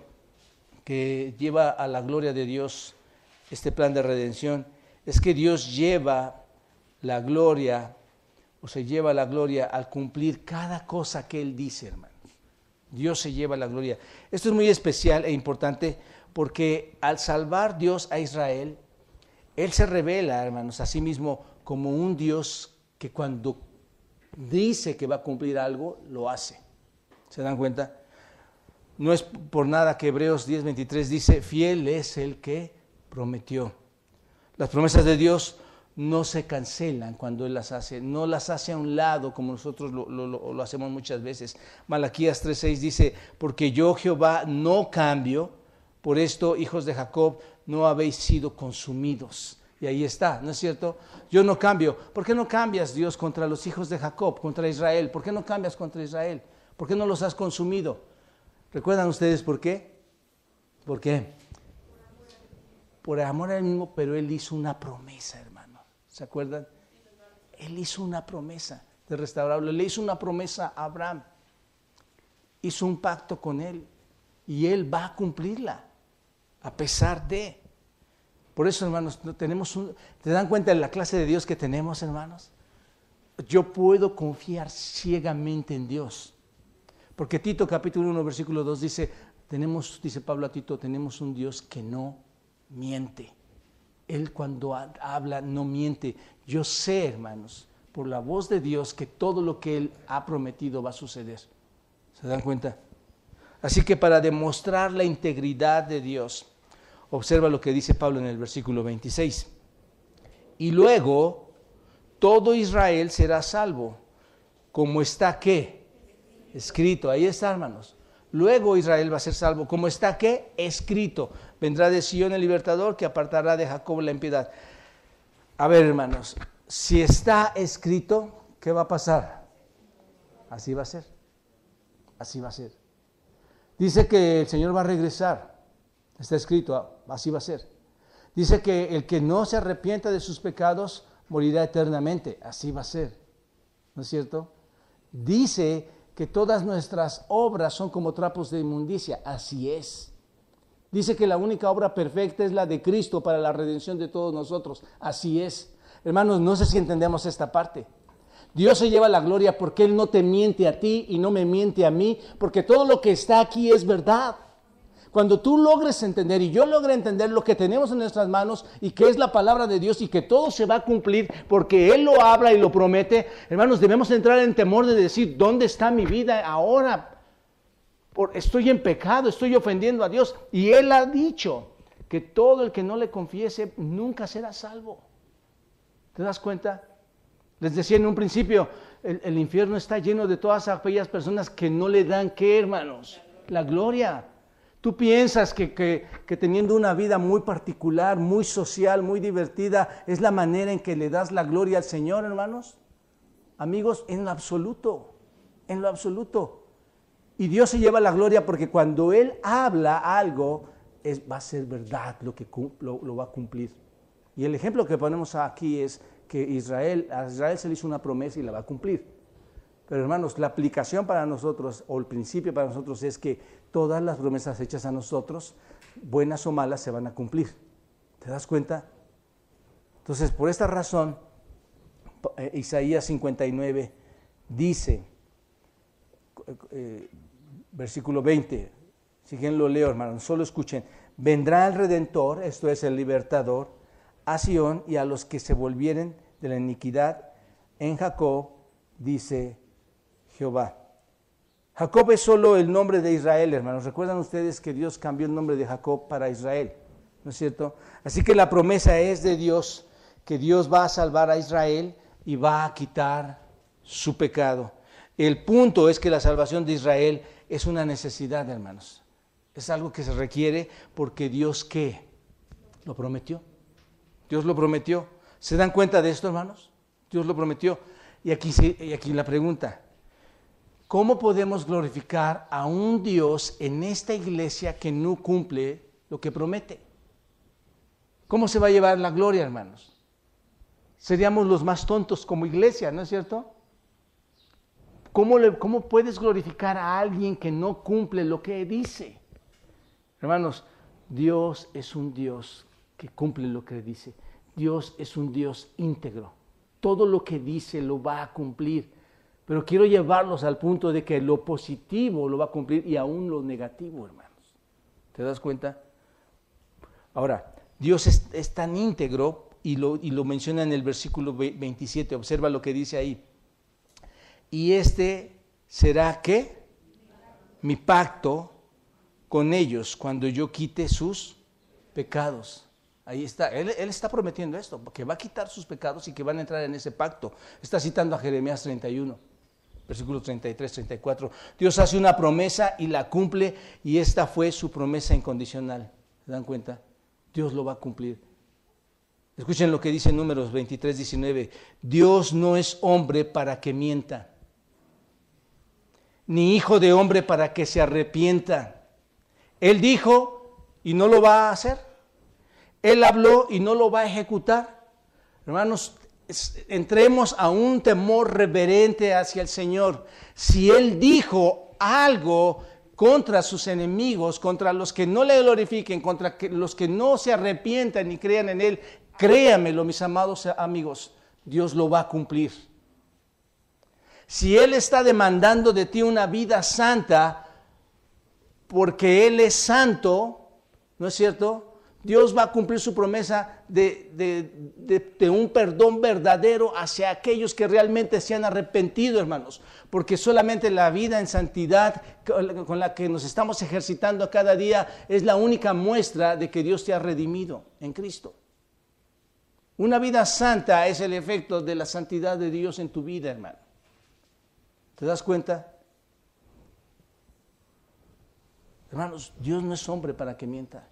B: que lleva a la gloria de Dios este plan de redención es que Dios lleva la gloria o se lleva la gloria al cumplir cada cosa que Él dice, hermanos. Dios se lleva la gloria. Esto es muy especial e importante porque al salvar Dios a Israel, Él se revela, hermanos, a sí mismo como un Dios que cuando dice que va a cumplir algo, lo hace. ¿Se dan cuenta? No es por nada que Hebreos 10:23 dice, fiel es el que prometió. Las promesas de Dios no se cancelan cuando Él las hace, no las hace a un lado como nosotros lo, hacemos muchas veces. Malaquías 3:6 dice, porque yo Jehová no cambio, por esto, hijos de Jacob, no habéis sido consumidos. Y ahí está, ¿no es cierto? Yo no cambio. ¿Por qué no cambias, Dios, contra los hijos de Jacob, contra Israel? ¿Por qué no cambias contra Israel? ¿Por qué no los has consumido? ¿Recuerdan ustedes por qué? ¿Por qué? Por amor al mismo, pero Él hizo una promesa, hermano. ¿Se acuerdan? Él hizo una promesa de restaurarlo. Le hizo una promesa a Abraham. Hizo un pacto con él y él va a cumplirla a pesar de. Por eso, hermanos, tenemos un, ¿te dan cuenta de la clase de Dios que tenemos, hermanos? Yo puedo confiar ciegamente en Dios. Porque Tito capítulo 1 versículo 2 dice, tenemos, dice Pablo a Tito, tenemos un Dios que no miente. Él cuando habla no miente. Yo sé, hermanos, por la voz de Dios que todo lo que Él ha prometido va a suceder. ¿Se dan cuenta? Así que para demostrar la integridad de Dios, observa lo que dice Pablo en el versículo 26. Y luego todo Israel será salvo, como está qué? Escrito. Ahí está, hermanos. Luego Israel va a ser salvo, como está qué? Escrito. Vendrá de Sion el libertador que apartará de Jacob la impiedad. A ver, hermanos, si está escrito, ¿qué va a pasar? Así va a ser. Así va a ser. Dice que el Señor va a regresar. Está escrito, así va a ser. Dice que el que no se arrepienta de sus pecados morirá eternamente. Así va a ser. ¿No es cierto? Dice que todas nuestras obras son como trapos de inmundicia. Así es. Dice que la única obra perfecta es la de Cristo para la redención de todos nosotros. Así es. Hermanos, no sé si entendemos esta parte. Dios se lleva la gloria porque Él no te miente a ti y no me miente a mí, porque todo lo que está aquí es verdad. Cuando tú logres entender y yo logre entender lo que tenemos en nuestras manos y que es la palabra de Dios y que todo se va a cumplir porque Él lo habla y lo promete, hermanos, debemos entrar en temor de decir, ¿dónde está mi vida ahora? estoy en pecado, estoy ofendiendo a Dios. Y Él ha dicho que todo el que no le confiese nunca será salvo. ¿Te das cuenta? Les decía en un principio, el, infierno está lleno de todas aquellas personas que no le dan qué, hermanos? La gloria. Tú piensas que, que, teniendo una vida muy particular, muy social, muy divertida, es la manera en que le das la gloria al Señor, hermanos. Amigos, en lo absoluto, en lo absoluto. Y Dios se lleva la gloria porque cuando Él habla algo, es, va a ser verdad lo que lo, va a cumplir. Y el ejemplo que ponemos aquí es que Israel, a Israel se le hizo una promesa y la va a cumplir. Pero hermanos, la aplicación para nosotros, o el principio para nosotros, es que todas las promesas hechas a nosotros, buenas o malas, se van a cumplir. ¿Te das cuenta? Entonces, por esta razón, eh, Isaías 59 dice, eh, versículo 20. Si lo leo, hermanos, solo escuchen. Vendrá el Redentor, esto es el libertador, a Sión y a los que se volvieren de la iniquidad en Jacob, dice Jehová. Jacob es solo el nombre de Israel, hermanos. Recuerdan ustedes que Dios cambió el nombre de Jacob para Israel, ¿no es cierto? Así que la promesa es de Dios, que Dios va a salvar a Israel y va a quitar su pecado. El punto es que la salvación de Israel es una necesidad, hermanos. Es algo que se requiere porque Dios qué? Lo prometió. Dios lo prometió. ¿Se dan cuenta de esto, hermanos? Dios lo prometió. Y aquí, y aquí la pregunta. ¿Cómo podemos glorificar a un Dios en esta iglesia que no cumple lo que promete? ¿Cómo se va a llevar la gloria, hermanos? Seríamos los más tontos como iglesia, ¿no es cierto? ¿Cómo, puedes glorificar a alguien que no cumple lo que dice? Hermanos, Dios es un Dios que cumple lo que dice. Dios es un Dios íntegro. todo lo que dice lo va a cumplir. Pero quiero llevarlos al punto de que lo positivo lo va a cumplir y aún lo negativo, hermanos. ¿Te das cuenta? Ahora, Dios es, tan íntegro y lo, y lo menciona en el versículo 27. Observa lo que dice ahí. Y este será qué? Mi pacto con ellos cuando yo quite sus pecados. Ahí está, él, está prometiendo esto, que va a quitar sus pecados y que van a entrar en ese pacto. Está citando a Jeremías 31, versículos 33, 34. Dios hace una promesa y la cumple y esta fue su promesa incondicional. ¿Se dan cuenta? Dios lo va a cumplir. Escuchen lo que dice Números 23, 19. Dios no es hombre para que mienta, ni hijo de hombre para que se arrepienta. Él dijo y no lo va a hacer. Él habló y no lo va a ejecutar. Hermanos, entremos a un temor reverente hacia el Señor. Si Él dijo algo contra sus enemigos, contra los que no le glorifiquen, contra los que no se arrepientan ni crean en Él, créamelo, mis amados amigos, Dios lo va a cumplir. Si Él está demandando de ti una vida santa, porque Él es santo, ¿no es cierto? Dios va a cumplir su promesa de, un perdón verdadero hacia aquellos que realmente se han arrepentido, hermanos. Porque solamente la vida en santidad con la que nos estamos ejercitando cada día es la única muestra de que Dios te ha redimido en Cristo. Una vida santa es el efecto de la santidad de Dios en tu vida, hermano. ¿Te das cuenta? Hermanos, Dios no es hombre para que mienta.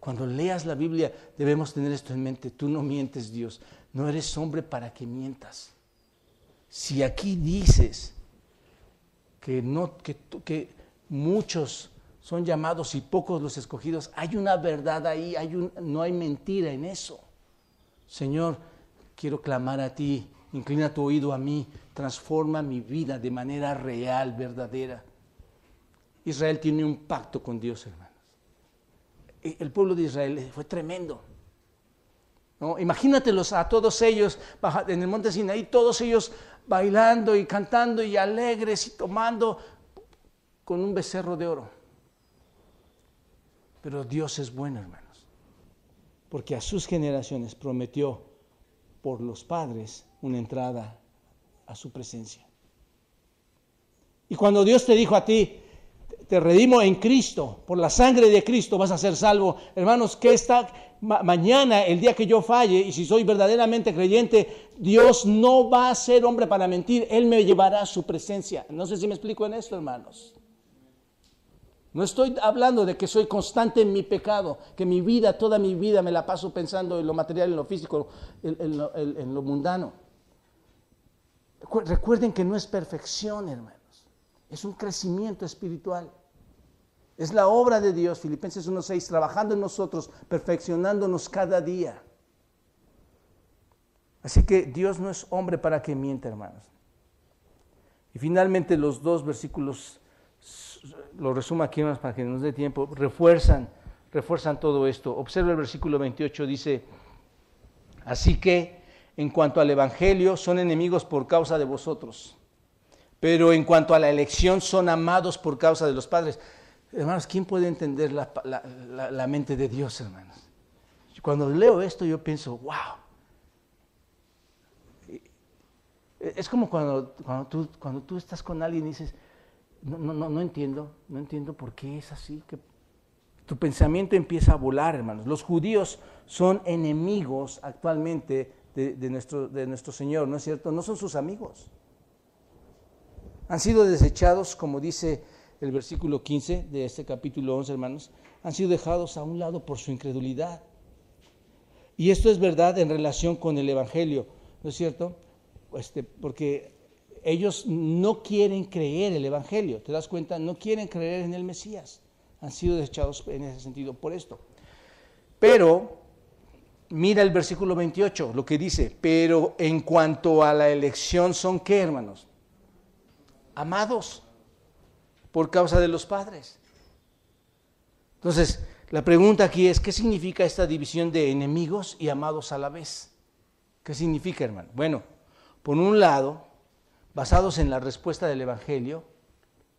B: Cuando leas la Biblia debemos tener esto en mente. Tú no mientes, Dios. No eres hombre para que mientas. Si aquí dices que, no, que, muchos son llamados y pocos los escogidos, hay una verdad ahí, hay un, no hay mentira en eso. Señor, quiero clamar a ti, inclina tu oído a mí, transforma mi vida de manera real, verdadera. Israel tiene un pacto con Dios, hermano el pueblo de Israel fue tremendo. ¿no? Imagínatelos a todos ellos en el monte Sinaí, todos ellos bailando y cantando y alegres y tomando con un becerro de oro. Pero Dios es bueno, hermanos, porque a sus generaciones prometió por los padres una entrada a su presencia. Y cuando Dios te dijo a ti, te redimo en Cristo, por la sangre de Cristo vas a ser salvo. Hermanos, que está mañana, el día que yo falle, y si soy verdaderamente creyente, Dios no va a ser hombre para mentir, Él me llevará a su presencia. No sé si me explico en esto, hermanos. No estoy hablando de que soy constante en mi pecado, que mi vida, toda mi vida me la paso pensando en lo material, en lo físico, en lo mundano. Recuerden que no es perfección, hermanos. Es un crecimiento espiritual. Es la obra de Dios, Filipenses 1.6, trabajando en nosotros, perfeccionándonos cada día. Así que Dios no es hombre para que mienta, hermanos. Y finalmente los dos versículos, lo resumo aquí más para que nos dé tiempo, refuerzan, refuerzan todo esto. Observa el versículo 28, dice, así que en cuanto al Evangelio son enemigos por causa de vosotros, pero en cuanto a la elección son amados por causa de los padres. Hermanos, ¿quién puede entender la, mente de Dios, hermanos? Cuando leo esto yo pienso, wow. Es como cuando, tú, estás con alguien y dices, no, entiendo, no entiendo por qué es así. Tu pensamiento empieza a volar, hermanos. Los judíos son enemigos actualmente de nuestro Señor, ¿no es cierto? No son sus amigos. Han sido desechados, como dice el versículo 15 de este capítulo 11, hermanos, han sido dejados a un lado por su incredulidad. Y esto es verdad en relación con el Evangelio, ¿no es cierto? Este, porque ellos no quieren creer el Evangelio, ¿te das cuenta? No quieren creer en el Mesías. Han sido desechados en ese sentido por esto. Pero, mira el versículo 28, lo que dice, pero en cuanto a la elección son qué, hermanos? Amados por causa de los padres. Entonces, la pregunta aquí es, ¿qué significa esta división de enemigos y amados a la vez? ¿Qué significa, hermano? Bueno, por un lado, basados en la respuesta del Evangelio,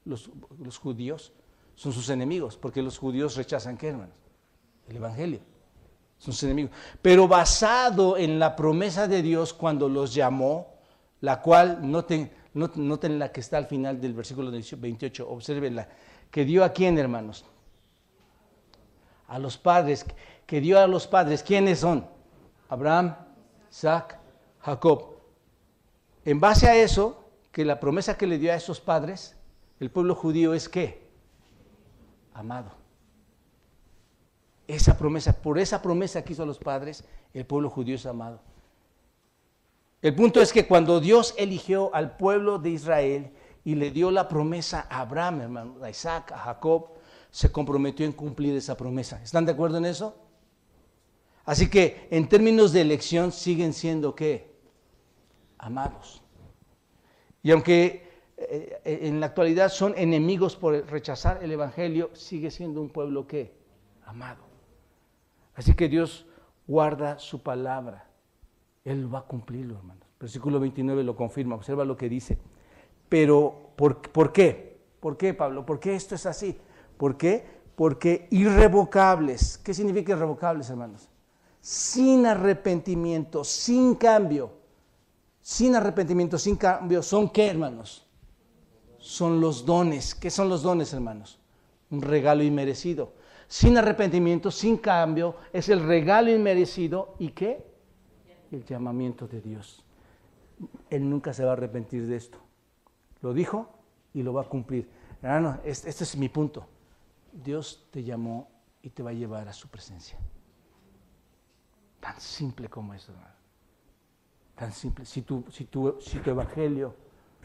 B: los, judíos son sus enemigos, porque los judíos rechazan qué, hermanos? El Evangelio. Son sus enemigos. Pero basado en la promesa de Dios cuando los llamó, la cual, noten, noten la que está al final del versículo 28, observenla, que dio a quién, hermanos? A los padres, que dio a los padres, ¿quiénes son? Abraham, Isaac, Jacob. En base a eso, que la promesa que le dio a esos padres, el pueblo judío es qué? Amado. Esa promesa, por esa promesa que hizo a los padres, el pueblo judío es amado. El punto es que cuando Dios eligió al pueblo de Israel y le dio la promesa a Abraham, hermano, a Isaac, a Jacob, se comprometió en cumplir esa promesa. ¿Están de acuerdo en eso? Así que en términos de elección siguen siendo qué? Amados. Y aunque eh, en la actualidad son enemigos por rechazar el Evangelio, sigue siendo un pueblo que amado. Así que Dios guarda su palabra. Él va a cumplirlo, hermanos. Versículo 29 lo confirma. Observa lo que dice. Pero, ¿por, ¿por qué? ¿Por qué, Pablo? ¿Por qué esto es así? ¿Por qué? Porque irrevocables. ¿Qué significa irrevocables, hermanos? Sin arrepentimiento, sin cambio. Sin arrepentimiento, sin cambio, ¿son qué, hermanos? Son los dones. ¿Qué son los dones, hermanos? Un regalo inmerecido. Sin arrepentimiento, sin cambio, es el regalo inmerecido. ¿Y qué? El llamamiento de Dios. Él nunca se va a arrepentir de esto. Lo dijo y lo va a cumplir. Hermano, este, este es mi punto. Dios te llamó y te va a llevar a su presencia. Tan simple como eso, hermano. Tan simple. Si tu, si tu, si tu evangelio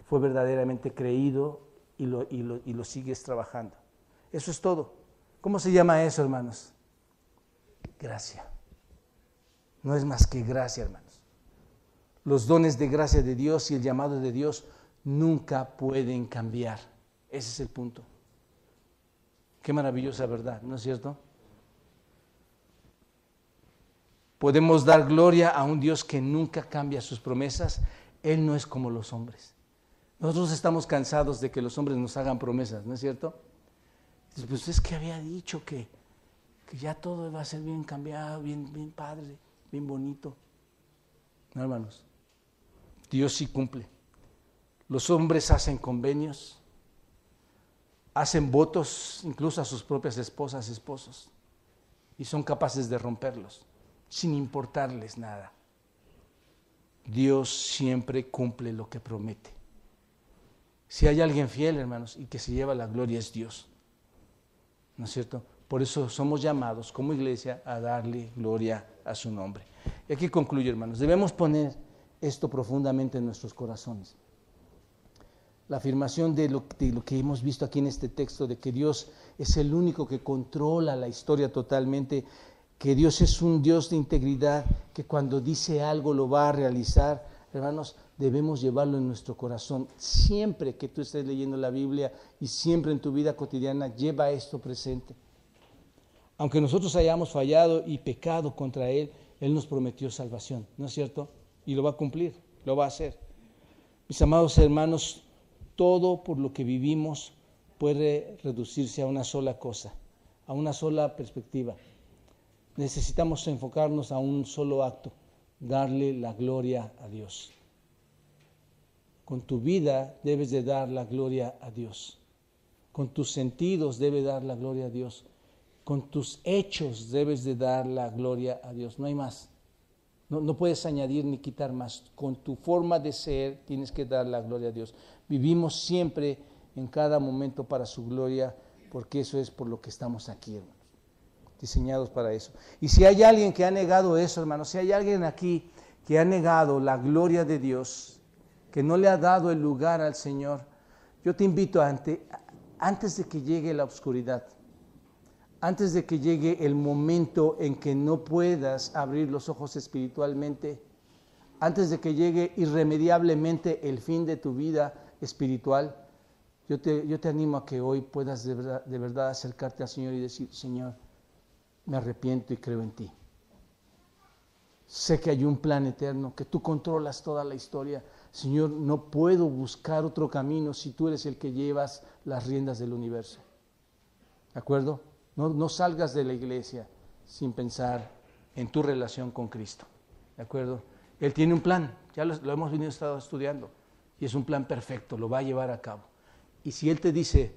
B: fue verdaderamente creído y lo, y, lo, y lo sigues trabajando. Eso es todo. ¿Cómo se llama eso, hermanos? Gracia. No es más que gracia, hermanos. Los dones de gracia de Dios y el llamado de Dios nunca pueden cambiar. Ese es el punto. Qué maravillosa verdad, ¿no es cierto? Podemos dar gloria a un Dios que nunca cambia sus promesas. Él no es como los hombres. Nosotros estamos cansados de que los hombres nos hagan promesas, ¿no es cierto? Pues es que había dicho que, que ya todo va a ser bien cambiado, bien, bien padre, bien bonito. No, hermanos, Dios sí cumple. Los hombres hacen convenios, hacen votos incluso a sus propias esposas, esposos, y son capaces de romperlos sin importarles nada. Dios siempre cumple lo que promete. Si hay alguien fiel, hermanos, y que se lleva la gloria es Dios. ¿No es cierto? Por eso somos llamados como iglesia a darle gloria a su nombre. Y aquí concluyo, hermanos. Debemos poner esto profundamente en nuestros corazones. La afirmación de lo, que hemos visto aquí en este texto, de que Dios es el único que controla la historia totalmente, que Dios es un Dios de integridad, que cuando dice algo lo va a realizar. Hermanos, debemos llevarlo en nuestro corazón. Siempre que tú estés leyendo la Biblia y siempre en tu vida cotidiana, lleva esto presente. Aunque nosotros hayamos fallado y pecado contra Él, Él nos prometió salvación, ¿no es cierto? Y lo va a cumplir, lo va a hacer. Mis amados hermanos, todo por lo que vivimos puede reducirse a una sola cosa, a una sola perspectiva necesitamos enfocarnos a un solo acto, darle la gloria a Dios. Con tu vida debes de dar la gloria a Dios. Con tus sentidos debes dar la gloria a Dios. Con tus hechos debes de dar la gloria a Dios. No hay más. No, puedes añadir ni quitar más. Con tu forma de ser tienes que dar la gloria a Dios. Vivimos siempre en cada momento para su gloria, porque eso es por lo que estamos aquí, hermano diseñados para eso. Y si hay alguien que ha negado eso, hermano, si hay alguien aquí que ha negado la gloria de Dios, que no le ha dado el lugar al Señor, yo te invito ante, antes de que llegue la oscuridad, antes de que llegue el momento en que no puedas abrir los ojos espiritualmente, antes de que llegue irremediablemente el fin de tu vida espiritual, yo te, yo te animo a que hoy puedas de verdad, de verdad acercarte al Señor y decir, Señor, me arrepiento y creo en ti. Sé que hay un plan eterno, que tú controlas toda la historia. Señor, no puedo buscar otro camino si tú eres el que llevas las riendas del universo. ¿De acuerdo? No, salgas de la iglesia sin pensar en tu relación con Cristo. ¿De acuerdo? Él tiene un plan, ya lo, lo hemos venido estado estudiando, y es un plan perfecto, lo va a llevar a cabo. Y si Él te dice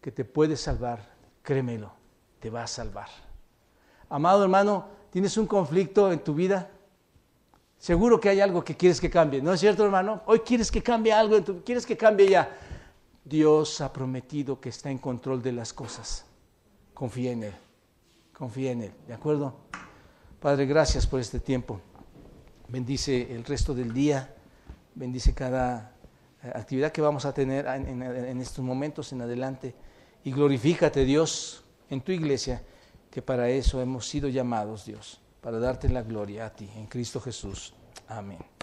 B: que te puede salvar, créemelo, te va a salvar. Amado hermano, ¿tienes un conflicto en tu vida? Seguro que hay algo que quieres que cambie, ¿no es cierto, hermano? Hoy quieres que cambie algo, en tu, quieres que cambie ya. Dios ha prometido que está en control de las cosas. Confía en Él, confía en Él, ¿de acuerdo? Padre, gracias por este tiempo. Bendice el resto del día, bendice cada eh, actividad que vamos a tener en, estos momentos en adelante y glorifícate, Dios, en tu iglesia, que para eso hemos sido llamados, Dios, para darte la gloria a ti, en Cristo Jesús. Amén.